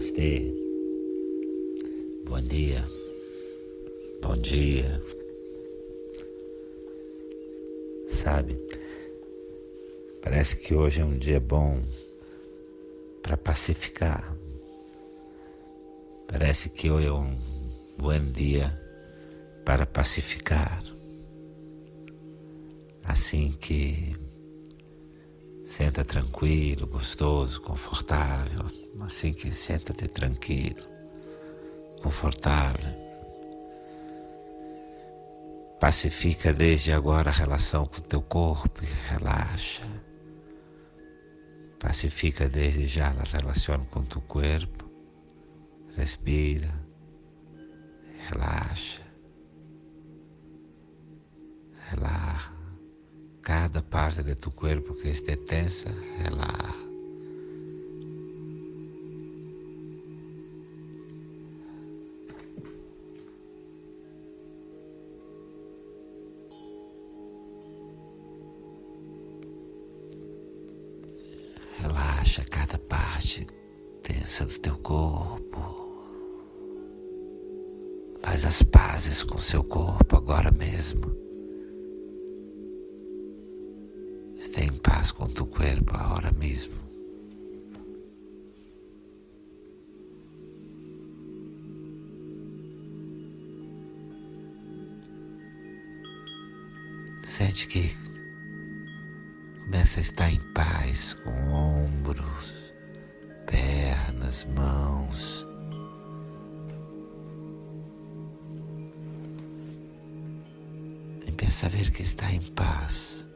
Namastê. Bom dia. Bom dia. Sabe, parece que hoje é um dia bom para pacificar. Parece que hoje é um bom dia para pacificar. Assim que senta tranquilo, gostoso, confortável. Assim que senta-te tranquilo, confortável. Pacifica desde agora a relação com o teu corpo e relaxa. Pacifica desde já a relação com o teu corpo. Respira, relaxa, relaxa. Cada parte de tu corpo que esté tensa, relaxa. Relaxa cada parte tensa do teu corpo. Faz as pazes com seu corpo agora mesmo. Paz com tu corpo agora mesmo. Sente que começa a estar em paz com ombros, pernas, mãos. A ver que está em paz.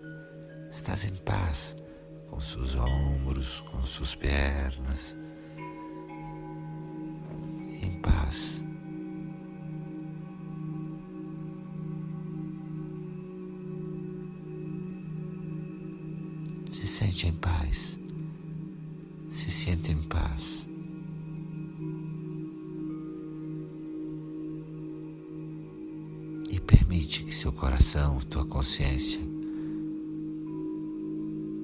Estás em paz com seus ombros, com suas pernas. Em paz. Se sente em paz. Se sente em paz. E permite que seu coração, tua consciência,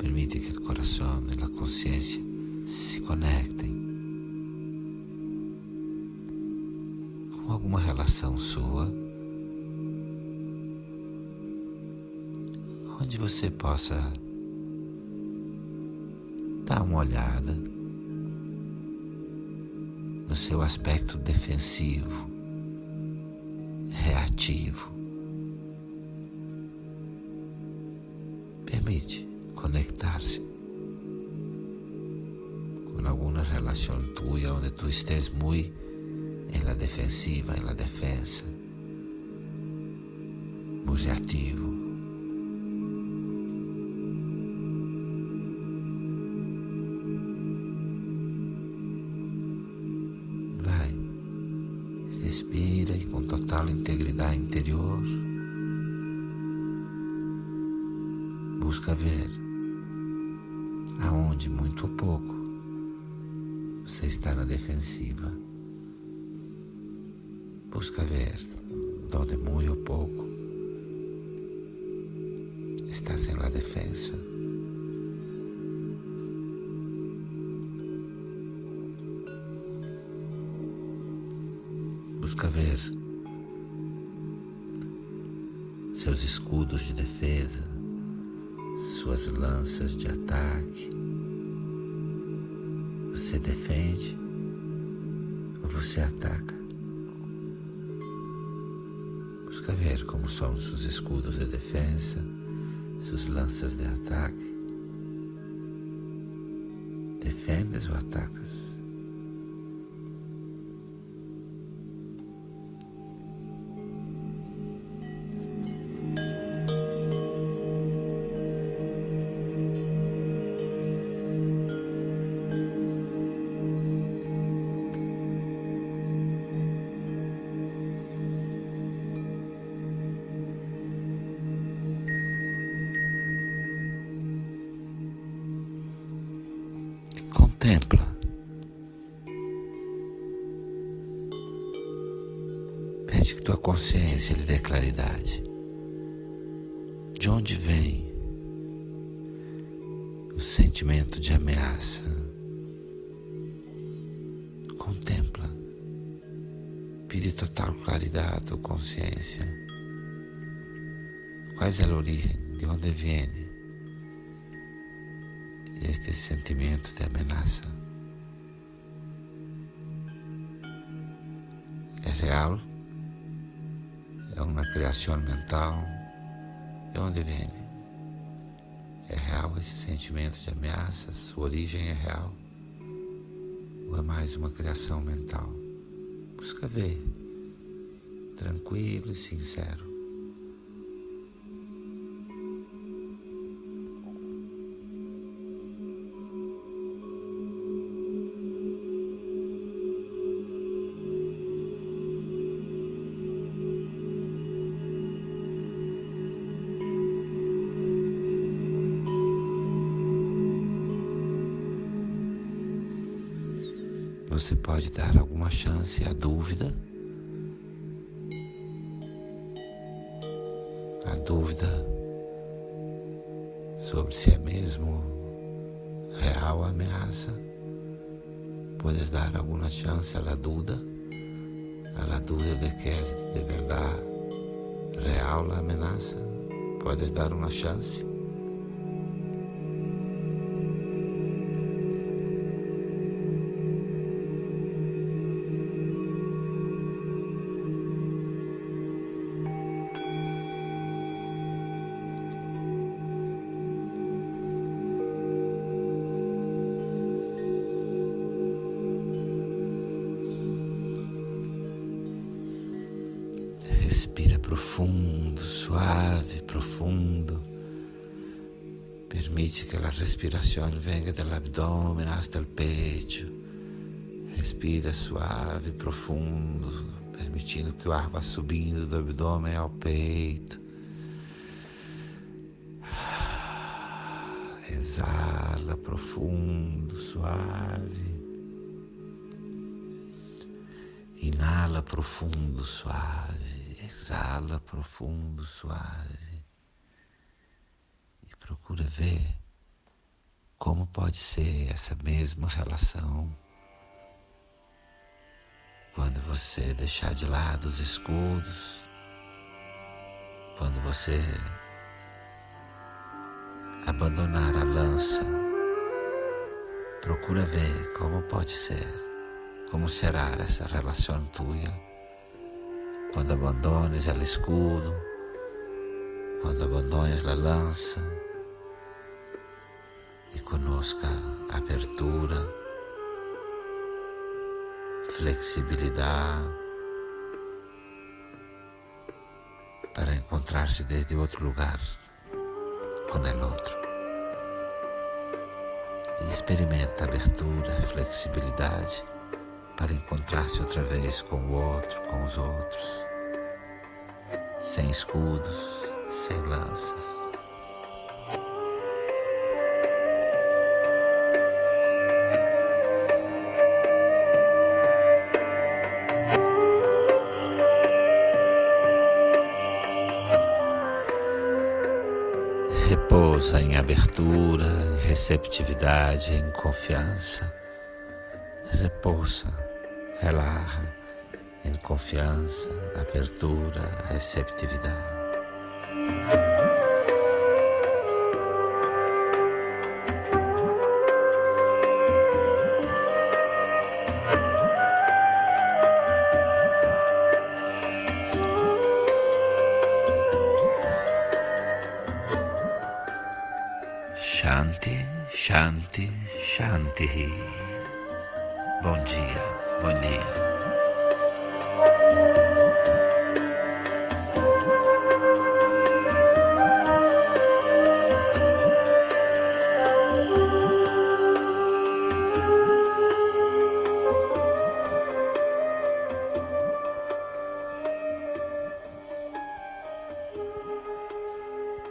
permite que o coração e a consciência se conectem com alguma relação sua, onde você possa dar uma olhada no seu aspecto defensivo, reativo. Permite conectar-se com alguma relação tua onde tu estés muito em la defensiva, em la defensa, muito reativo. Vai, respira e com total integridade interior, busca ver aonde muito ou pouco você está na defensiva. Busca ver onde muito ou pouco estás em la defensa. Busca ver seus escudos de defesa, suas lanças de ataque. Você defende ou você ataca? Busca ver como são seus escudos de defesa, suas lanças de ataque. Defendes ou atacas? Pede que tua consciência lhe dê claridade. De onde vem o sentimento de ameaça? e de total claridade ou consciência. Qual é a origem? De onde vem este sentimento de ameaça? É real? É uma criação mental? De onde vem? É real esse sentimento de ameaça? Sua origem é real? Ou é mais uma criação mental? Busca ver, tranquilo e sincero. Você pode dar alguma chance à dúvida. A dúvida sobre se é mesmo real a ameaça. Puedes dar alguma chance à dúvida, à dúvida de que é de verdade real a ameaça. Puedes dar uma chance. Profundo, suave, profundo. Permite que a respiração venha do abdômen até o peito. Respira suave, profundo, permitindo que o ar vá subindo do abdômen ao peito. Exala profundo, suave. Inala profundo, suave exala profundo, suave e procura ver como pode ser essa mesma relação quando você deixar de lado os escudos, quando você abandonar a lança. Procura ver como pode ser, como será essa relação tua quando abandones o escudo, quando abandones a lança e conosca abertura, flexibilidade para encontrar-se desde outro lugar com o outro. E experimenta abertura, flexibilidade para encontrar-se outra vez com o outro, com os outros, sem escudos, sem lanças. Repousa em abertura, em receptividade, em confiança. Repousa relaxa em confiança, abertura, receptividade. Shanti, Shanti, Shanti. Bom dia. Bom dia. Música